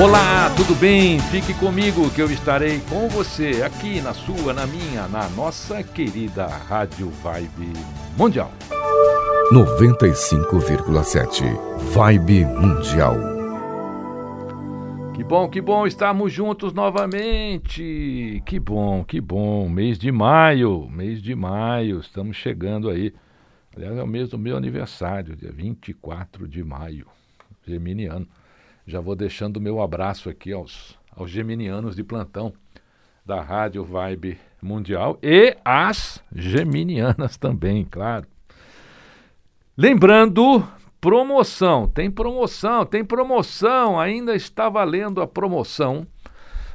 Olá, tudo bem? Fique comigo que eu estarei com você aqui na sua, na minha, na nossa querida Rádio Vibe Mundial. 95,7 Vibe Mundial. Que bom, que bom estarmos juntos novamente. Que bom, que bom. Mês de maio, mês de maio, estamos chegando aí. Aliás, é o mês do meu aniversário, dia 24 de maio, geminiano. Já vou deixando o meu abraço aqui aos, aos geminianos de plantão da Rádio Vibe Mundial e as geminianas também, claro. Lembrando, promoção, tem promoção, tem promoção, ainda está valendo a promoção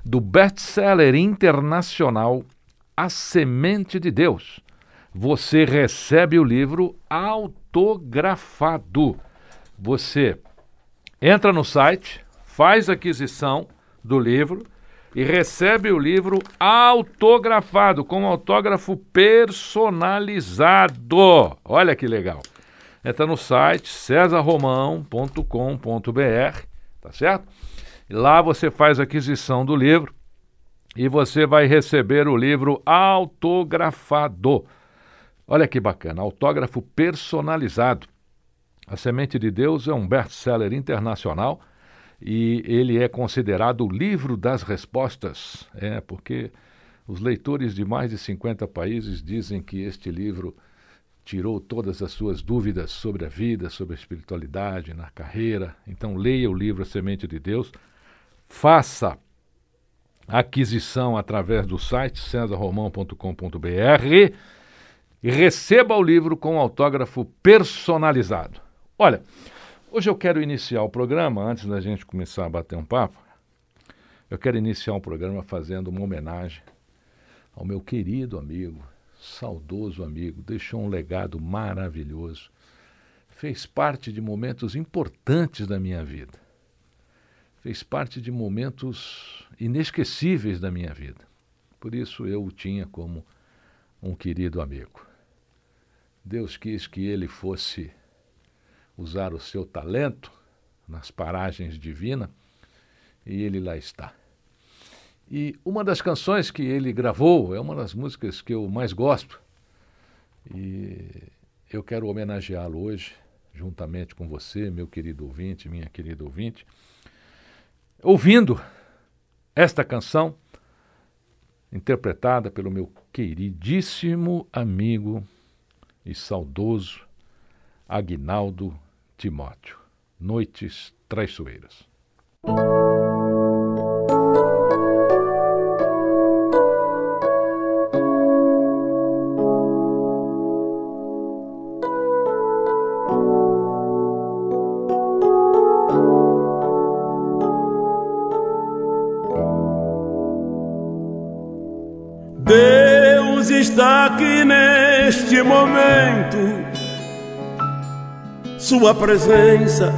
do best-seller internacional A Semente de Deus. Você recebe o livro autografado. Você entra no site, faz aquisição do livro e recebe o livro autografado, com autógrafo personalizado. Olha que legal. Entra no site cesarromão.com.br, tá certo? Lá você faz aquisição do livro e você vai receber o livro autografado. Olha que bacana, autógrafo personalizado. A Semente de Deus é um best-seller internacional e ele é considerado o livro das respostas. É, porque os leitores de mais de 50 países dizem que este livro tirou todas as suas dúvidas sobre a vida, sobre a espiritualidade, na carreira. Então leia o livro A Semente de Deus, faça aquisição através do site cesarromão.com.br e receba o livro com autógrafo personalizado. Olha, hoje eu quero iniciar o programa, antes da gente começar a bater um papo, eu quero iniciar o programa fazendo uma homenagem ao meu querido amigo, saudoso amigo, deixou um legado maravilhoso, fez parte de momentos importantes da minha vida, fez parte de momentos inesquecíveis da minha vida. Por isso eu o tinha como um querido amigo. Deus quis que ele fosse usar o seu talento nas paragens divinas e ele lá está. E uma das canções que ele gravou é uma das músicas que eu mais gosto. E eu quero homenageá-lo hoje, juntamente com você, meu querido ouvinte, minha querida ouvinte, ouvindo esta canção interpretada pelo meu queridíssimo amigo e saudoso Agnaldo Timóteo. Noites Traiçoeiras. Deus está aqui neste momento. Sua presença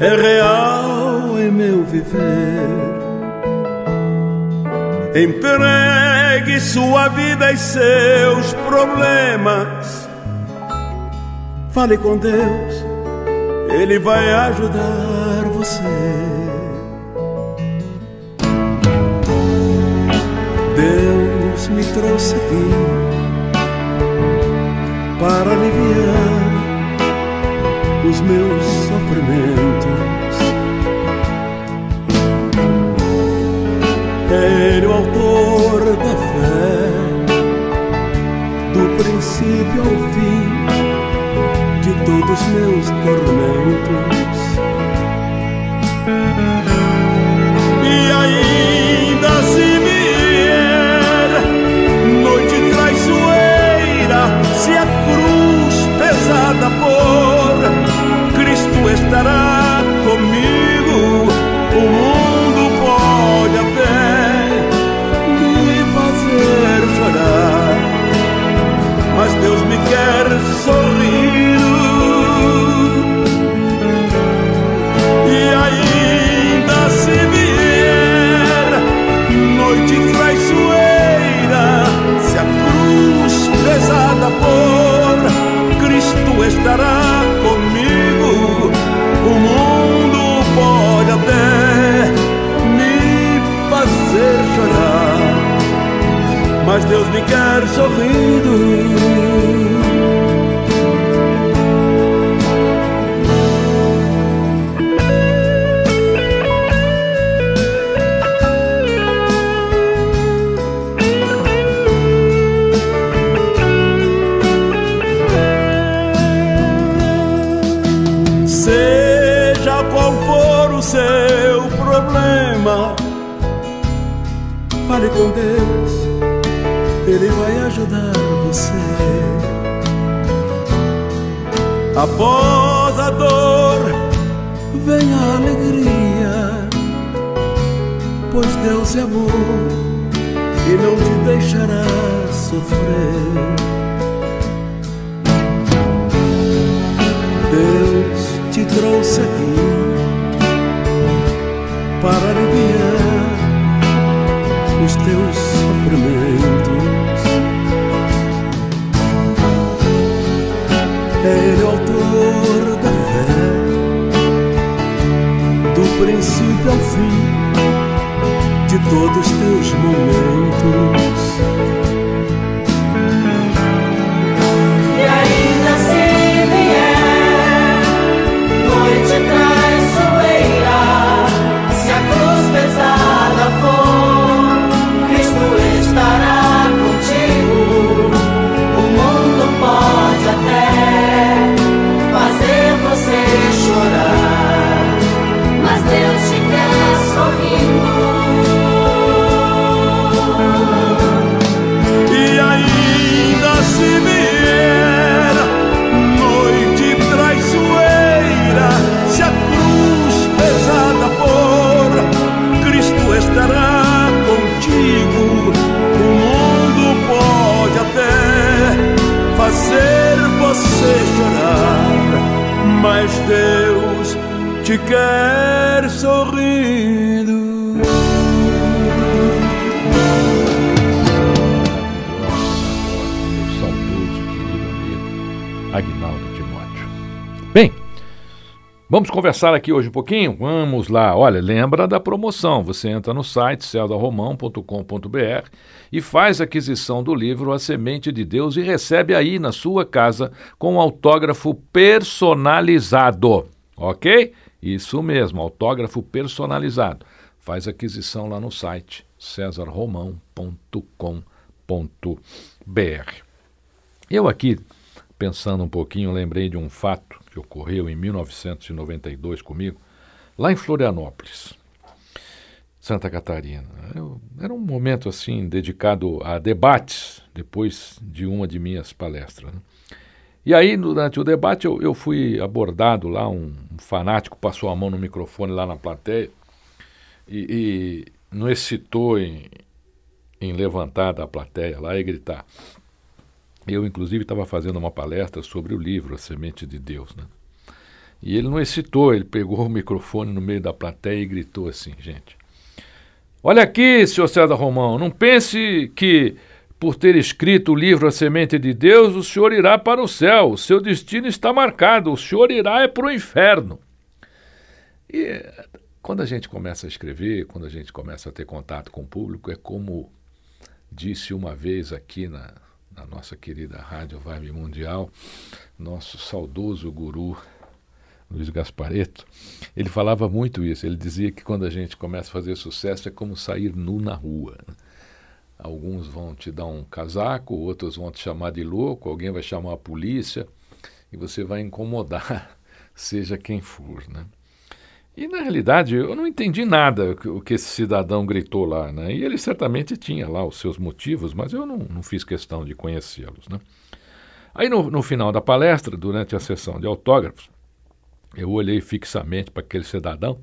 é real em meu viver. Empregue sua vida e seus problemas. Fale com Deus, Ele vai ajudar você. Deus me trouxe aqui para aliviar os meus sofrimentos. É o autor da fé, do princípio ao fim de todos meus tormentos. E ainda Após a dor, vem a alegria, pois Deus é amor e não te deixará sofrer. Deus te trouxe aqui para aliviar os teus sofrimentos. É Ele princípio ao fim de todos os teus momentos. Vamos conversar aqui hoje um pouquinho? Vamos lá. Olha, lembra da promoção. Você entra no site celdalromão.com.br e faz aquisição do livro A Semente de Deus e recebe aí na sua casa com um autógrafo personalizado. Ok? Isso mesmo, autógrafo personalizado. Faz aquisição lá no site cesarromão.com.br. Eu aqui, pensando um pouquinho, lembrei de um fato que ocorreu em 1992 comigo, lá em Florianópolis, Santa Catarina. Era um momento assim dedicado a debates, depois de uma de minhas palestras. né? E aí, durante o debate, eu, eu fui abordado lá, um, um fanático passou a mão no microfone lá na plateia e, e não excitou em, em levantar da plateia lá e gritar. Eu, inclusive, estava fazendo uma palestra sobre o livro A Semente de Deus. Né? E ele não excitou, ele pegou o microfone no meio da plateia e gritou assim, gente. Olha aqui, senhor César Romão, não pense que por ter escrito o livro A Semente de Deus, o senhor irá para o céu. O seu destino está marcado, o senhor irá é para o inferno. E quando a gente começa a escrever, quando a gente começa a ter contato com o público, é como disse uma vez aqui na, na nossa querida Rádio Vibe Mundial, nosso saudoso guru Luiz Gaspareto, ele falava muito isso. Ele dizia que quando a gente começa a fazer sucesso é como sair nu na rua. Alguns vão te dar um casaco, outros vão te chamar de louco, alguém vai chamar a polícia e você vai incomodar, seja quem for, né? E na realidade eu não entendi nada o que esse cidadão gritou lá, né? E ele certamente tinha lá os seus motivos, mas eu não, não fiz questão de conhecê-los, né? Aí no, no final da palestra, durante a sessão de autógrafos, eu olhei fixamente para aquele cidadão,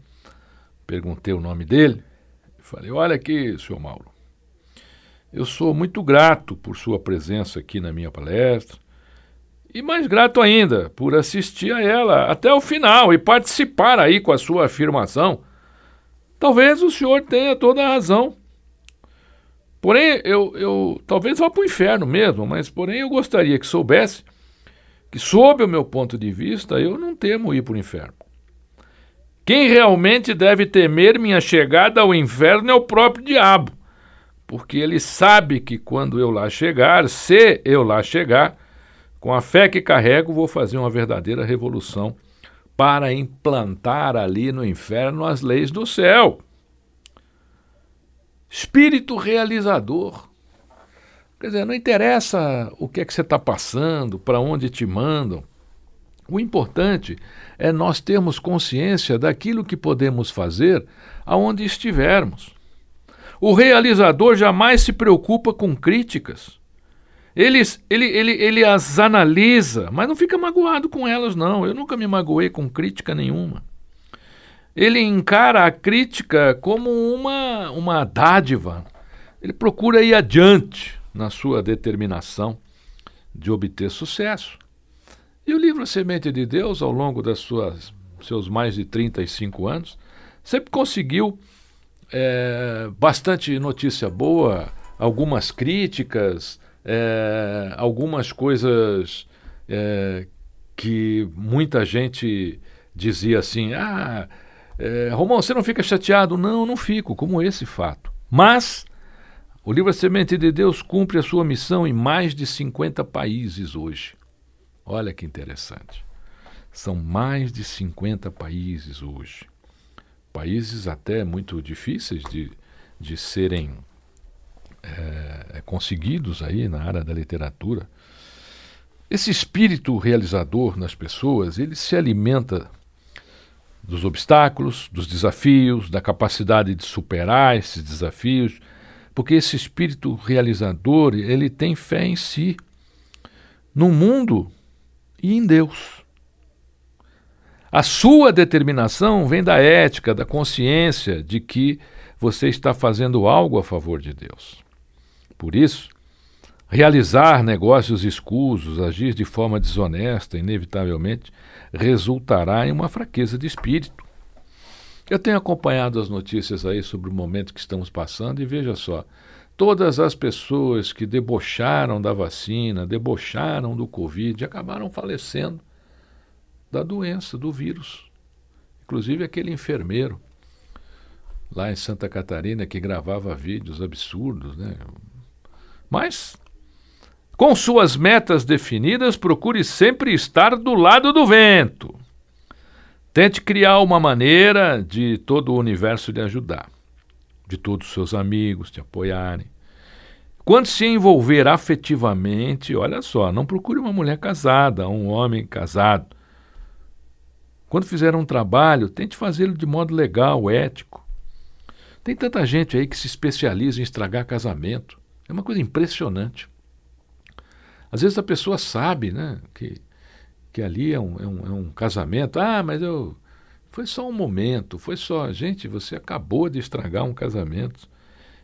perguntei o nome dele, e falei: Olha aqui, senhor Mauro, eu sou muito grato por sua presença aqui na minha palestra. E mais grato ainda por assistir a ela até o final e participar aí com a sua afirmação. Talvez o senhor tenha toda a razão. Porém, eu, eu talvez vá para o inferno mesmo, mas porém eu gostaria que soubesse que, sob o meu ponto de vista, eu não temo ir para o inferno. Quem realmente deve temer minha chegada ao inferno é o próprio diabo, porque ele sabe que quando eu lá chegar, se eu lá chegar, com a fé que carrego, vou fazer uma verdadeira revolução para implantar ali no inferno as leis do céu. Espírito realizador. Quer dizer, não interessa o que é que você está passando, para onde te mandam. O importante é nós termos consciência daquilo que podemos fazer aonde estivermos. O realizador jamais se preocupa com críticas. Ele, ele, ele, ele as analisa, mas não fica magoado com elas, não. Eu nunca me magoei com crítica nenhuma. Ele encara a crítica como uma, uma dádiva. Ele procura ir adiante na sua determinação de obter sucesso. E o livro Semente de Deus, ao longo das suas seus mais de 35 anos, sempre conseguiu é, bastante notícia boa, algumas críticas, é, algumas coisas é, que muita gente dizia assim: ah, é, Romão, você não fica chateado? Não, não fico, como esse fato. Mas o livro A Semente de Deus cumpre a sua missão em mais de 50 países hoje. Olha que interessante. São mais de 50 países hoje. Países até muito difíceis de, de serem é, conseguidos aí na área da literatura. Esse espírito realizador nas pessoas, ele se alimenta dos obstáculos, dos desafios, da capacidade de superar esses desafios, porque esse espírito realizador, ele tem fé em si, no mundo e em Deus. A sua determinação vem da ética, da consciência de que você está fazendo algo a favor de Deus. Por isso, realizar negócios escusos, agir de forma desonesta, inevitavelmente, resultará em uma fraqueza de espírito. Eu tenho acompanhado as notícias aí sobre o momento que estamos passando e veja só, todas as pessoas que debocharam da vacina, debocharam do Covid, acabaram falecendo da doença, do vírus. Inclusive aquele enfermeiro lá em Santa Catarina que gravava vídeos absurdos, né? Mas, com suas metas definidas, procure sempre estar do lado do vento. Tente criar uma maneira de todo o universo lhe ajudar, de todos os seus amigos te apoiarem. Quando se envolver afetivamente, olha só, não procure uma mulher casada, um homem casado. Quando fizer um trabalho, tente fazê-lo de modo legal, ético. Tem tanta gente aí que se especializa em estragar casamento. É uma coisa impressionante. Às vezes a pessoa sabe né, que, que ali é um, é, um, é um casamento. Ah, mas eu. Foi só um momento, foi só. Gente, você acabou de estragar um casamento,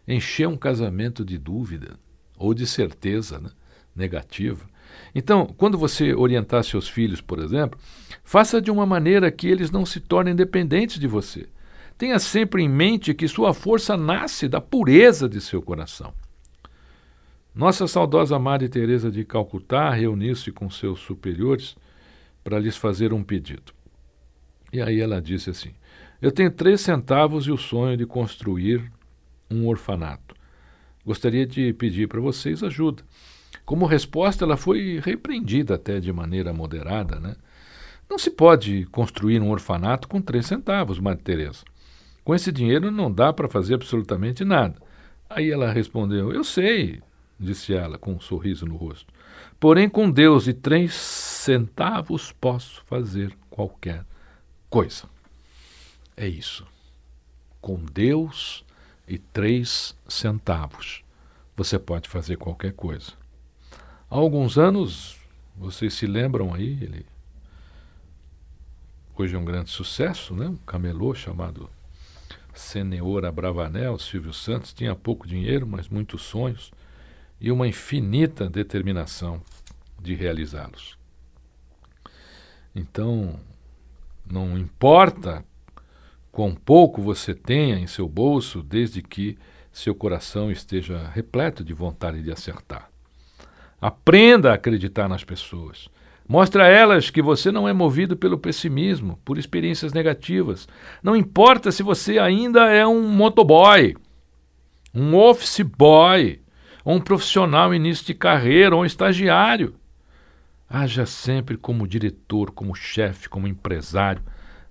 encher um casamento de dúvida ou de certeza né, negativa. Então, quando você orientar seus filhos, por exemplo, faça de uma maneira que eles não se tornem dependentes de você. Tenha sempre em mente que sua força nasce da pureza de seu coração. Nossa saudosa Madre Teresa de Calcutá reuniu-se com seus superiores para lhes fazer um pedido. E aí ela disse assim: Eu tenho três centavos e o sonho de construir um orfanato. Gostaria de pedir para vocês ajuda. Como resposta, ela foi repreendida até de maneira moderada, né? Não se pode construir um orfanato com três centavos, Madre Teresa. Com esse dinheiro não dá para fazer absolutamente nada. Aí ela respondeu: Eu sei, disse ela com um sorriso no rosto. Porém, com Deus e três centavos posso fazer qualquer coisa. É isso. Com Deus e três centavos você pode fazer qualquer coisa. Há alguns anos, vocês se lembram aí, ele hoje é um grande sucesso, né? um camelô chamado Seneora Bravanel, Silvio Santos, tinha pouco dinheiro, mas muitos sonhos e uma infinita determinação de realizá-los. Então, não importa quão pouco você tenha em seu bolso, desde que seu coração esteja repleto de vontade de acertar. Aprenda a acreditar nas pessoas. Mostre a elas que você não é movido pelo pessimismo, por experiências negativas. Não importa se você ainda é um motoboy, um office boy, ou um profissional em início de carreira, ou um estagiário. Haja sempre como diretor, como chefe, como empresário.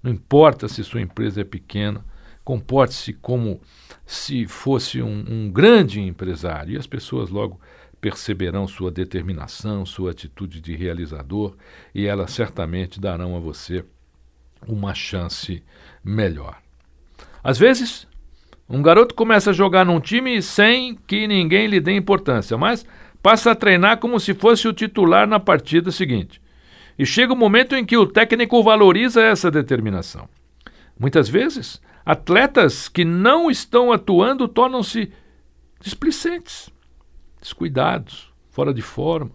Não importa se sua empresa é pequena, comporte-se como se fosse um, um, grande empresário. E as pessoas logo perceberão sua determinação, sua atitude de realizador, e elas certamente darão a você uma chance melhor. Às vezes, um garoto começa a jogar num time sem que ninguém lhe dê importância, mas passa a treinar como se fosse o titular na partida seguinte. E chega o um momento em que o técnico valoriza essa determinação. Muitas vezes, atletas que não estão atuando tornam-se displicentes descuidados, fora de forma,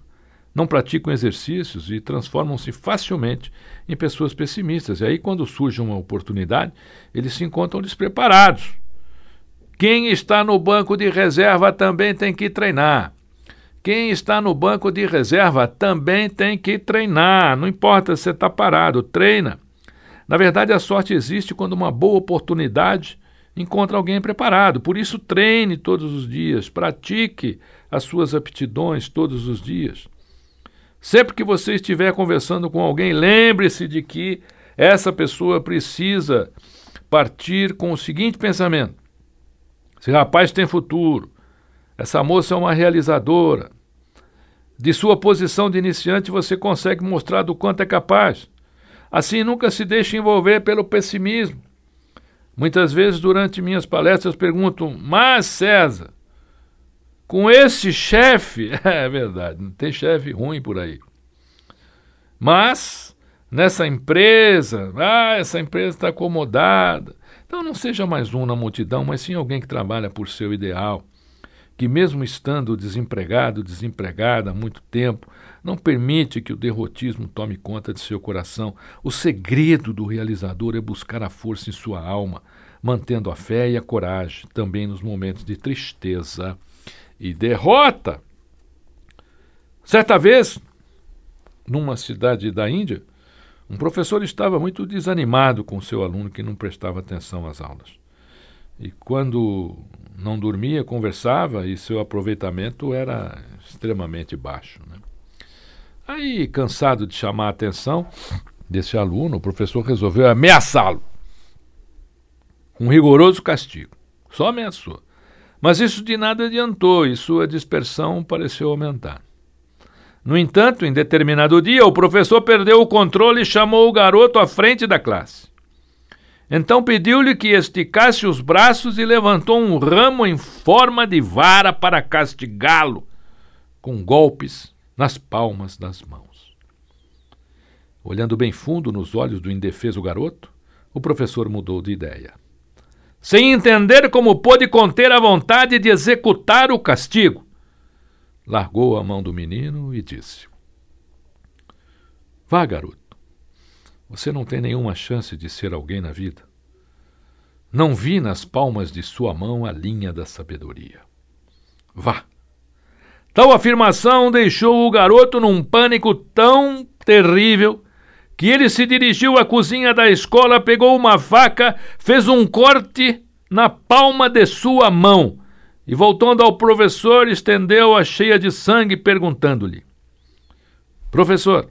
não praticam exercícios e transformam-se facilmente em pessoas pessimistas. E aí, quando surge uma oportunidade, eles se encontram despreparados. Quem está no banco de reserva também tem que treinar. Quem está no banco de reserva também tem que treinar. Não importa se você está parado, treina. Na verdade, a sorte existe quando uma boa oportunidade encontra alguém preparado. Por isso, treine todos os dias, pratique as suas aptidões todos os dias. Sempre que você estiver conversando com alguém, lembre-se de que essa pessoa precisa partir com o seguinte pensamento: esse rapaz tem futuro, essa moça é uma realizadora. De sua posição de iniciante, você consegue mostrar do quanto é capaz. Assim, nunca se deixe envolver pelo pessimismo. Muitas vezes, durante minhas palestras, pergunto: Mas, César, com esse chefe, é verdade, não tem chefe ruim por aí. Mas nessa empresa, ah, essa empresa está acomodada. Então não seja mais um na multidão, mas sim alguém que trabalha por seu ideal, que mesmo estando desempregado, desempregada há muito tempo, não permite que o derrotismo tome conta de seu coração. O segredo do realizador é buscar a força em sua alma, mantendo a fé e a coragem, também nos momentos de tristeza e derrota. Certa vez, numa cidade da Índia, um professor estava muito desanimado com seu aluno que não prestava atenção às aulas. E quando não dormia, conversava e seu aproveitamento era extremamente baixo. Né? Aí, cansado de chamar a atenção desse aluno, o professor resolveu ameaçá-lo. Um rigoroso castigo. Só ameaçou. Mas isso de nada adiantou e sua dispersão pareceu aumentar. No entanto, em determinado dia, o professor perdeu o controle e chamou o garoto à frente da classe. Então pediu-lhe que esticasse os braços e levantou um ramo em forma de vara para castigá-lo, com golpes nas palmas das mãos. Olhando bem fundo nos olhos do indefeso garoto, o professor mudou de ideia sem entender como pôde conter a vontade de executar o castigo. Largou a mão do menino e disse: Vá, garoto. Você não tem nenhuma chance de ser alguém na vida. Não vi nas palmas de sua mão a linha da sabedoria. Vá. Tal afirmação deixou o garoto num pânico tão terrível que ele se dirigiu à cozinha da escola, pegou uma faca, fez um corte na palma de sua mão E voltando ao professor, estendeu-a cheia de sangue, perguntando-lhe: Professor,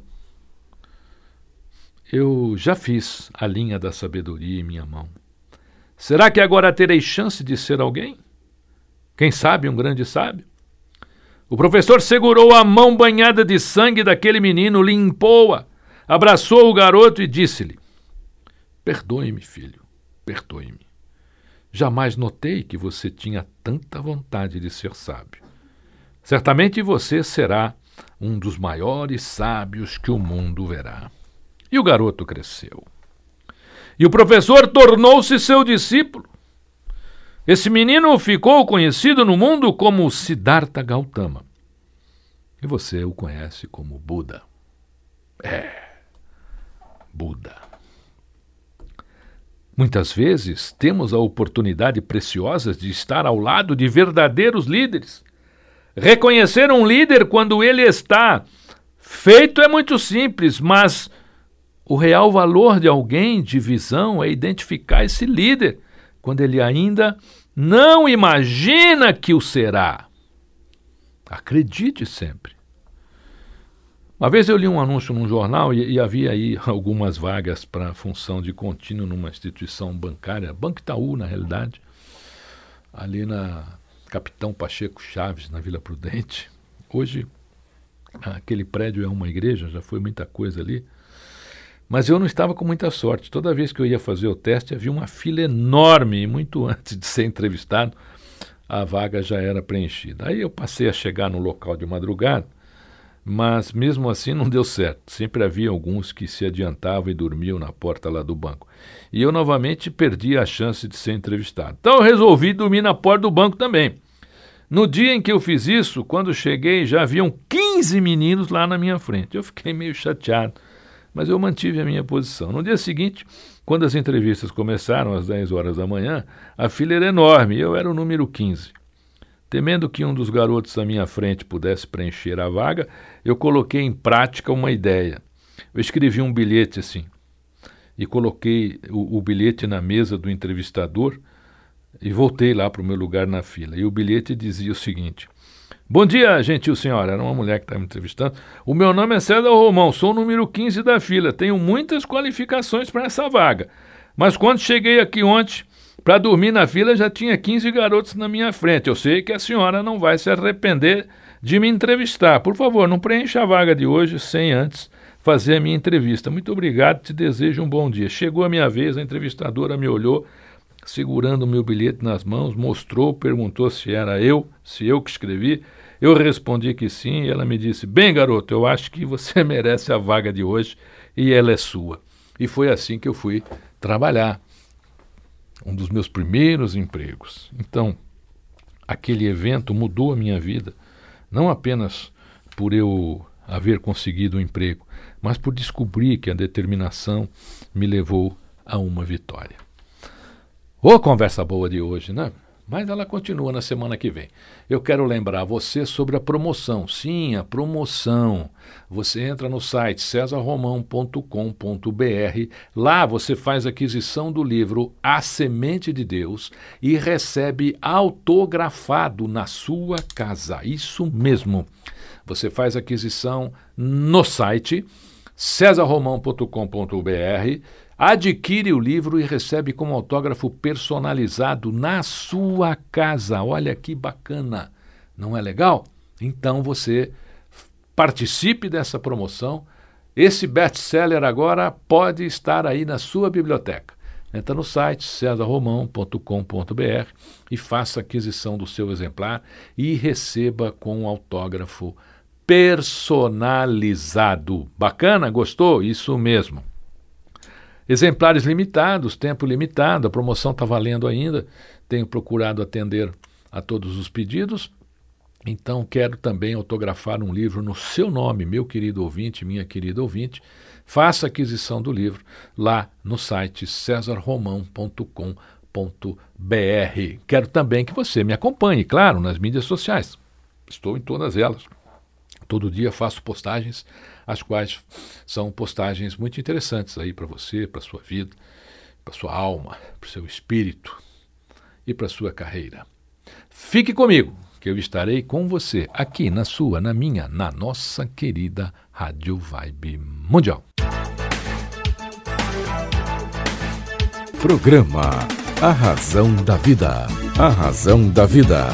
eu já fiz a linha da sabedoria em minha mão. Será que agora terei chance de ser alguém? Quem sabe um grande sábio? O professor segurou a mão banhada de sangue daquele menino, limpou-a, abraçou o garoto e disse-lhe: Perdoe-me, filho, perdoe-me. Jamais notei que você tinha tanta vontade de ser sábio. Certamente você será um dos maiores sábios que o mundo verá. E o garoto cresceu. E o professor tornou-se seu discípulo. Esse menino ficou conhecido no mundo como Siddhartha Gautama. E você o conhece como Buda. É, Buda. Muitas vezes temos a oportunidade preciosa de estar ao lado de verdadeiros líderes. Reconhecer um líder quando ele está feito é muito simples, mas o real valor de alguém de visão é identificar esse líder quando ele ainda não imagina que o será. Acredite sempre. Uma vez eu li um anúncio num jornal e, e havia aí algumas vagas para função de contínuo numa instituição bancária, Banco Itaú, na realidade, ali na Capitão Pacheco Chaves, na Vila Prudente. Hoje, aquele prédio é uma igreja, já foi muita coisa ali. Mas eu não estava com muita sorte. Toda vez que eu ia fazer o teste, havia uma fila enorme e muito antes de ser entrevistado, a vaga já era preenchida. Aí eu passei a chegar no local de madrugada mas mesmo assim não deu certo. Sempre havia alguns que se adiantavam e dormiam na porta lá do banco. E eu novamente perdi a chance de ser entrevistado. Então eu resolvi dormir na porta do banco também. No dia em que eu fiz isso, quando cheguei, já haviam 15 meninos lá na minha frente. Eu fiquei meio chateado, mas eu mantive a minha posição. No dia seguinte, quando as entrevistas começaram às 10 horas da manhã, a fila era enorme eu era o número 15. Temendo que um dos garotos à minha frente pudesse preencher a vaga, eu coloquei em prática uma ideia. Eu escrevi um bilhete assim e coloquei o, o bilhete na mesa do entrevistador e voltei lá para o meu lugar na fila. E o bilhete dizia o seguinte: Bom dia, gentil senhora. Era uma mulher que estava me entrevistando. O meu nome é César Romão, sou o número 15 da fila. Tenho muitas qualificações para essa vaga. Mas quando cheguei aqui ontem, para dormir na fila já tinha 15 garotos na minha frente. Eu sei que a senhora não vai se arrepender de me entrevistar. Por favor, não preencha a vaga de hoje sem antes fazer a minha entrevista. Muito obrigado, te desejo um bom dia. Chegou a minha vez, a entrevistadora me olhou, segurando o meu bilhete nas mãos, mostrou, perguntou se era eu, se eu que escrevi. Eu respondi que sim, e ela me disse: Bem, garoto, eu acho que você merece a vaga de hoje e ela é sua. E foi assim que eu fui trabalhar um dos meus primeiros empregos. Então, aquele evento mudou a minha vida, não apenas por eu haver conseguido um emprego, mas por descobrir que a determinação me levou a uma vitória. Ô, oh, conversa boa de hoje, né? Mas ela continua na semana que vem. Eu quero lembrar você sobre a promoção. Sim, a promoção. Você entra no site cesarromão.com.br. Lá você faz aquisição do livro A Semente de Deus e recebe autografado na sua casa. Isso mesmo. Você faz aquisição no site cesarromão.com.br Adquire o livro e recebe como autógrafo personalizado na sua casa. Olha que bacana, não é legal? Então você participe dessa promoção. Esse best-seller agora pode estar aí na sua biblioteca. Entra no site cesarromão.com.br e faça aquisição do seu exemplar e receba com autógrafo personalizado. Bacana? Gostou? Isso mesmo. Exemplares limitados, tempo limitado, a promoção está valendo ainda. Tenho procurado atender a todos os pedidos. Então, quero também autografar um livro no seu nome, meu querido ouvinte, minha querida ouvinte. Faça aquisição do livro lá no site cesarromão.com.br. Quero também que você me acompanhe, claro, nas mídias sociais. Estou em todas elas. Todo dia faço postagens as quais são postagens muito interessantes aí para você, para sua vida, para sua alma, para seu espírito e para sua carreira. Fique comigo, que eu estarei com você aqui na sua, na minha, na nossa querida Rádio Vibe Mundial. Programa A Razão da Vida. A Razão da Vida.